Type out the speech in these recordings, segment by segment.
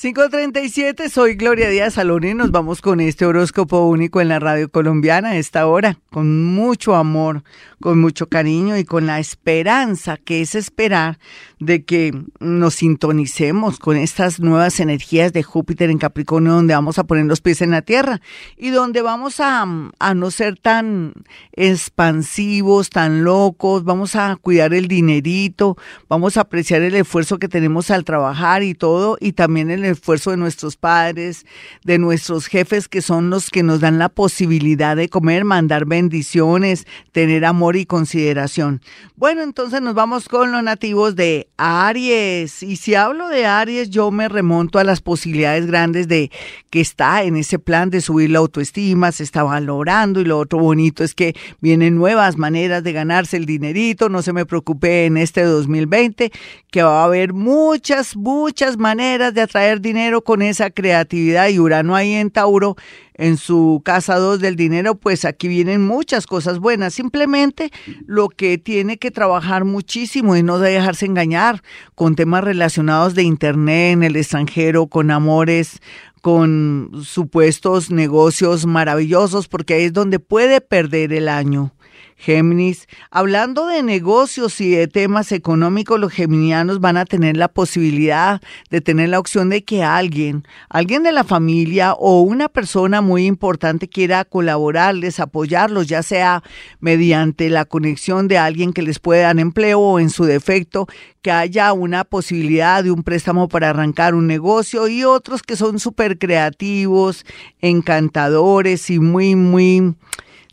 537, soy Gloria Díaz Salón y nos vamos con este horóscopo único en la radio colombiana a esta hora, con mucho amor, con mucho cariño y con la esperanza que es esperar de que nos sintonicemos con estas nuevas energías de Júpiter en Capricornio donde vamos a poner los pies en la tierra y donde vamos a, a no ser tan expansivos, tan locos, vamos a cuidar el dinerito, vamos a apreciar el esfuerzo que tenemos al trabajar y todo y también el esfuerzo de nuestros padres, de nuestros jefes que son los que nos dan la posibilidad de comer, mandar bendiciones, tener amor y consideración. Bueno, entonces nos vamos con los nativos de Aries. Y si hablo de Aries, yo me remonto a las posibilidades grandes de que está en ese plan de subir la autoestima, se está valorando y lo otro bonito es que vienen nuevas maneras de ganarse el dinerito. No se me preocupe en este 2020 que va a haber muchas, muchas maneras de atraer dinero con esa creatividad y Urano ahí en Tauro en su casa 2 del dinero, pues aquí vienen muchas cosas buenas. Simplemente lo que tiene que trabajar muchísimo y no dejarse engañar con temas relacionados de Internet en el extranjero, con amores, con supuestos negocios maravillosos, porque ahí es donde puede perder el año. Géminis. Hablando de negocios y de temas económicos, los geminianos van a tener la posibilidad de tener la opción de que alguien, alguien de la familia o una persona muy importante quiera colaborarles, apoyarlos, ya sea mediante la conexión de alguien que les pueda dar empleo o en su defecto, que haya una posibilidad de un préstamo para arrancar un negocio y otros que son súper creativos, encantadores y muy, muy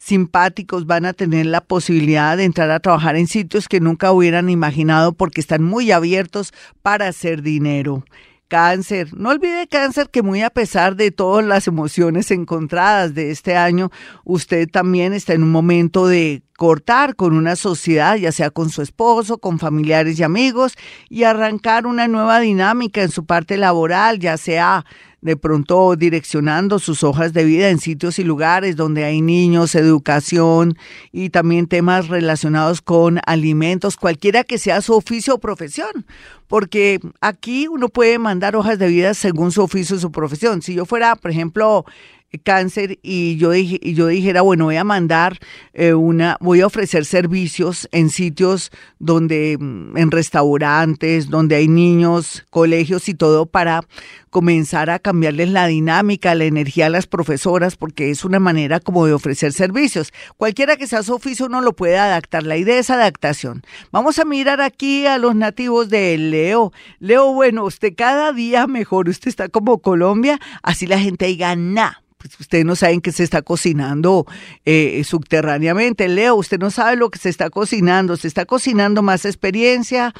simpáticos van a tener la posibilidad de entrar a trabajar en sitios que nunca hubieran imaginado porque están muy abiertos para hacer dinero. Cáncer. No olvide cáncer que muy a pesar de todas las emociones encontradas de este año, usted también está en un momento de cortar con una sociedad, ya sea con su esposo, con familiares y amigos, y arrancar una nueva dinámica en su parte laboral, ya sea de pronto direccionando sus hojas de vida en sitios y lugares donde hay niños, educación y también temas relacionados con alimentos, cualquiera que sea su oficio o profesión, porque aquí uno puede mandar hojas de vida según su oficio o su profesión. Si yo fuera, por ejemplo, cáncer y yo, dije, y yo dijera, bueno, voy a mandar eh, una, voy a ofrecer servicios en sitios donde, mm, en restaurantes, donde hay niños, colegios y todo para comenzar a cambiarles la dinámica, la energía a las profesoras, porque es una manera como de ofrecer servicios. Cualquiera que sea su oficio uno lo puede adaptar. La idea es adaptación. Vamos a mirar aquí a los nativos de Leo. Leo, bueno, usted cada día mejor, usted está como Colombia, así la gente diga, nada ustedes no saben que se está cocinando eh, subterráneamente. Leo, usted no sabe lo que se está cocinando. Se está cocinando más experiencia,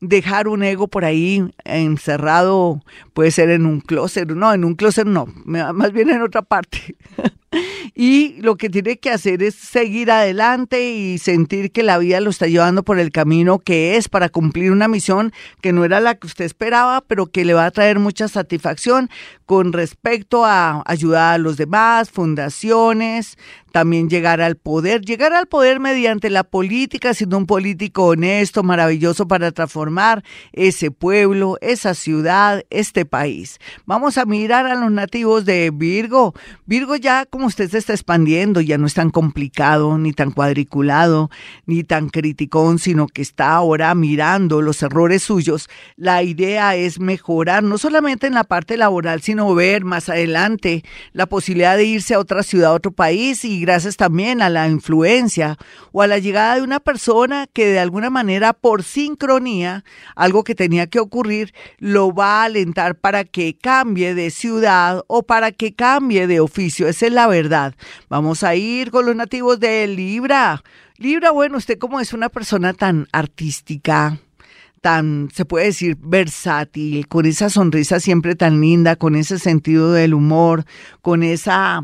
dejar un ego por ahí encerrado, puede ser en un closet, no, en un closet no, más bien en otra parte. y lo que tiene que hacer es seguir adelante y sentir que la vida lo está llevando por el camino que es para cumplir una misión que no era la que usted esperaba, pero que le va a traer mucha satisfacción con respecto a ayudar a los demás, fundaciones, también llegar al poder, llegar al poder mediante la política, siendo un político honesto, maravilloso para transformar ese pueblo, esa ciudad, este país. Vamos a mirar a los nativos de Virgo. Virgo ya como usted se está expandiendo, ya no es tan complicado, ni tan cuadriculado, ni tan criticón, sino que está ahora mirando los errores suyos. La idea es mejorar no solamente en la parte laboral, sino ver más adelante la posibilidad de irse a otra ciudad, a otro país y gracias también a la influencia o a la llegada de una persona que de alguna manera por sincronía, algo que tenía que ocurrir, lo va a alentar para que cambie de ciudad o para que cambie de oficio. Esa es la verdad. Vamos a ir con los nativos de Libra. Libra, bueno, usted como es una persona tan artística, tan, se puede decir, versátil, con esa sonrisa siempre tan linda, con ese sentido del humor, con esa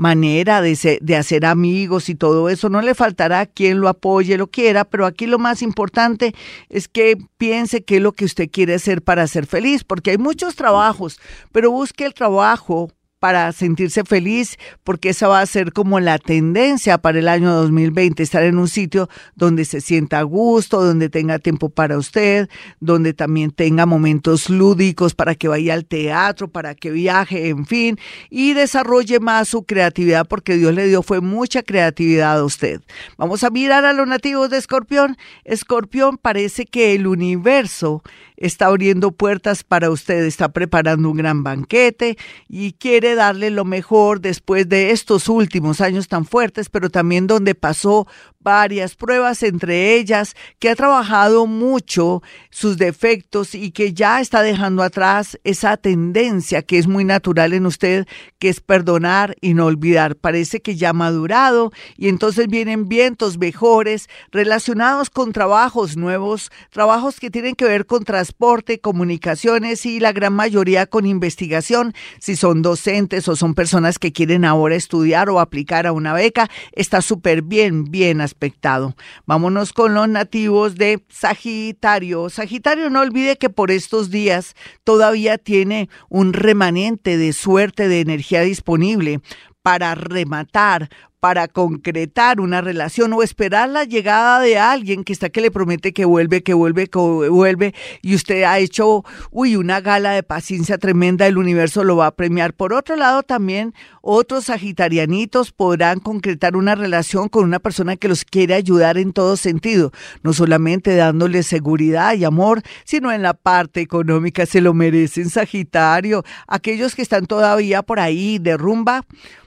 manera de, de hacer amigos y todo eso. No le faltará quien lo apoye, lo quiera, pero aquí lo más importante es que piense qué es lo que usted quiere hacer para ser feliz, porque hay muchos trabajos, pero busque el trabajo para sentirse feliz, porque esa va a ser como la tendencia para el año 2020, estar en un sitio donde se sienta a gusto, donde tenga tiempo para usted, donde también tenga momentos lúdicos para que vaya al teatro, para que viaje, en fin, y desarrolle más su creatividad, porque Dios le dio fue mucha creatividad a usted. Vamos a mirar a los nativos de Escorpión. Escorpión parece que el universo está abriendo puertas para usted, está preparando un gran banquete y quiere darle lo mejor después de estos últimos años tan fuertes, pero también donde pasó varias pruebas, entre ellas que ha trabajado mucho sus defectos y que ya está dejando atrás esa tendencia que es muy natural en usted, que es perdonar y no olvidar. Parece que ya ha madurado y entonces vienen vientos mejores relacionados con trabajos nuevos, trabajos que tienen que ver con transporte, comunicaciones y la gran mayoría con investigación. Si son docentes o son personas que quieren ahora estudiar o aplicar a una beca, está súper bien, bien aspectado. Vámonos con los nativos de Sagitario. Sagitario, no olvide que por estos días todavía tiene un remanente de suerte, de energía disponible para rematar, para concretar una relación o esperar la llegada de alguien que está que le promete que vuelve, que vuelve, que vuelve y usted ha hecho, uy, una gala de paciencia tremenda, el universo lo va a premiar. Por otro lado, también otros sagitarianitos podrán concretar una relación con una persona que los quiere ayudar en todo sentido, no solamente dándole seguridad y amor, sino en la parte económica, se lo merecen Sagitario. Aquellos que están todavía por ahí de rumba,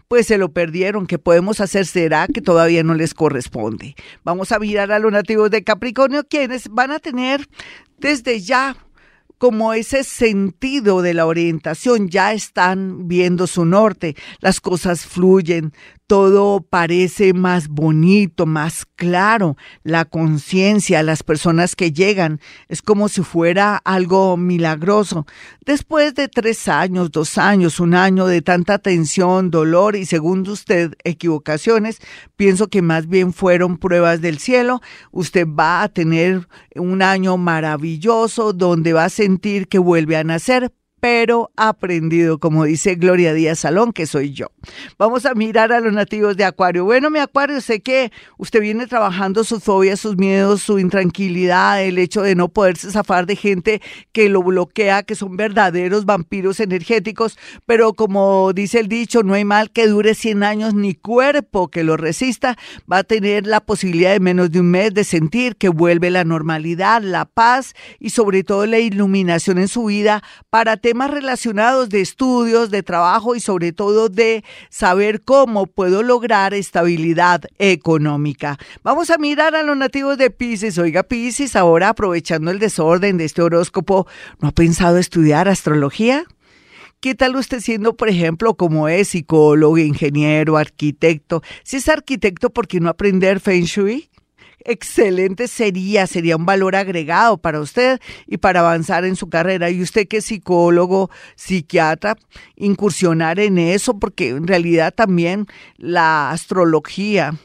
pues se lo perdieron. ¿Qué podemos hacer? Será que todavía no les corresponde. Vamos a mirar a los nativos de Capricornio, quienes van a tener desde ya como ese sentido de la orientación, ya están viendo su norte, las cosas fluyen, todo parece más bonito, más claro, la conciencia, las personas que llegan, es como si fuera algo milagroso. Después de tres años, dos años, un año de tanta tensión, dolor y según usted equivocaciones, pienso que más bien fueron pruebas del cielo. Usted va a tener un año maravilloso donde va a sentir que vuelve a nacer, pero aprendido, como dice Gloria Díaz Salón, que soy yo. Vamos a mirar a los nativos de Acuario. Bueno, mi Acuario, sé que usted viene trabajando sus fobias, sus miedos, su intranquilidad, el hecho de no poderse zafar de gente que lo bloquea, que son verdaderos vampiros energéticos, pero como dice el dicho, no hay mal que dure 100 años ni cuerpo que lo resista, va a tener la posibilidad de menos de un mes de sentir que vuelve la normalidad, la paz y sobre todo la iluminación en su vida para tener temas relacionados de estudios, de trabajo y sobre todo de saber cómo puedo lograr estabilidad económica. Vamos a mirar a los nativos de Pisces. Oiga, Pisces, ahora aprovechando el desorden de este horóscopo, ¿no ha pensado estudiar astrología? ¿Qué tal usted siendo, por ejemplo, como es psicólogo, ingeniero, arquitecto? Si es arquitecto, ¿por qué no aprender Feng Shui? Excelente sería, sería un valor agregado para usted y para avanzar en su carrera. Y usted que es psicólogo, psiquiatra, incursionar en eso, porque en realidad también la astrología,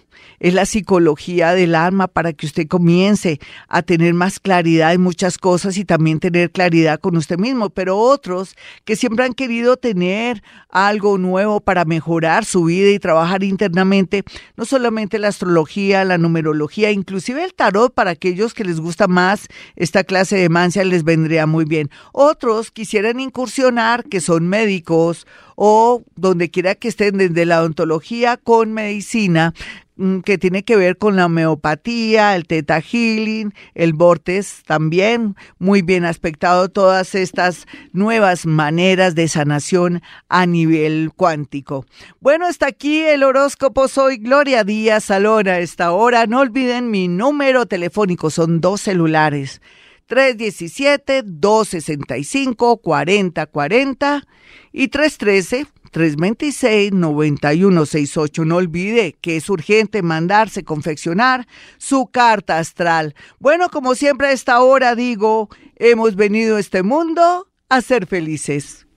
es la psicología del alma para que usted comience a tener más claridad en muchas cosas y también tener claridad con usted mismo. Pero otros que siempre han querido tener algo nuevo para mejorar su vida y trabajar internamente, no solamente la astrología, la numerología, inclusive el tarot para aquellos que les gusta más esta clase de mancia les vendría muy bien. Otros quisieran incursionar, que son médicos o donde quiera que estén desde la odontología con medicina, Mm, que tiene que ver con la homeopatía, el teta healing, el vortex también, muy bien aspectado todas estas nuevas maneras de sanación a nivel cuántico. Bueno, hasta aquí el horóscopo. Soy Gloria Díaz Salón a esta hora. No olviden mi número telefónico, son dos celulares. 317-265-4040 y 313 326-9168. No olvide que es urgente mandarse confeccionar su carta astral. Bueno, como siempre a esta hora digo, hemos venido a este mundo a ser felices.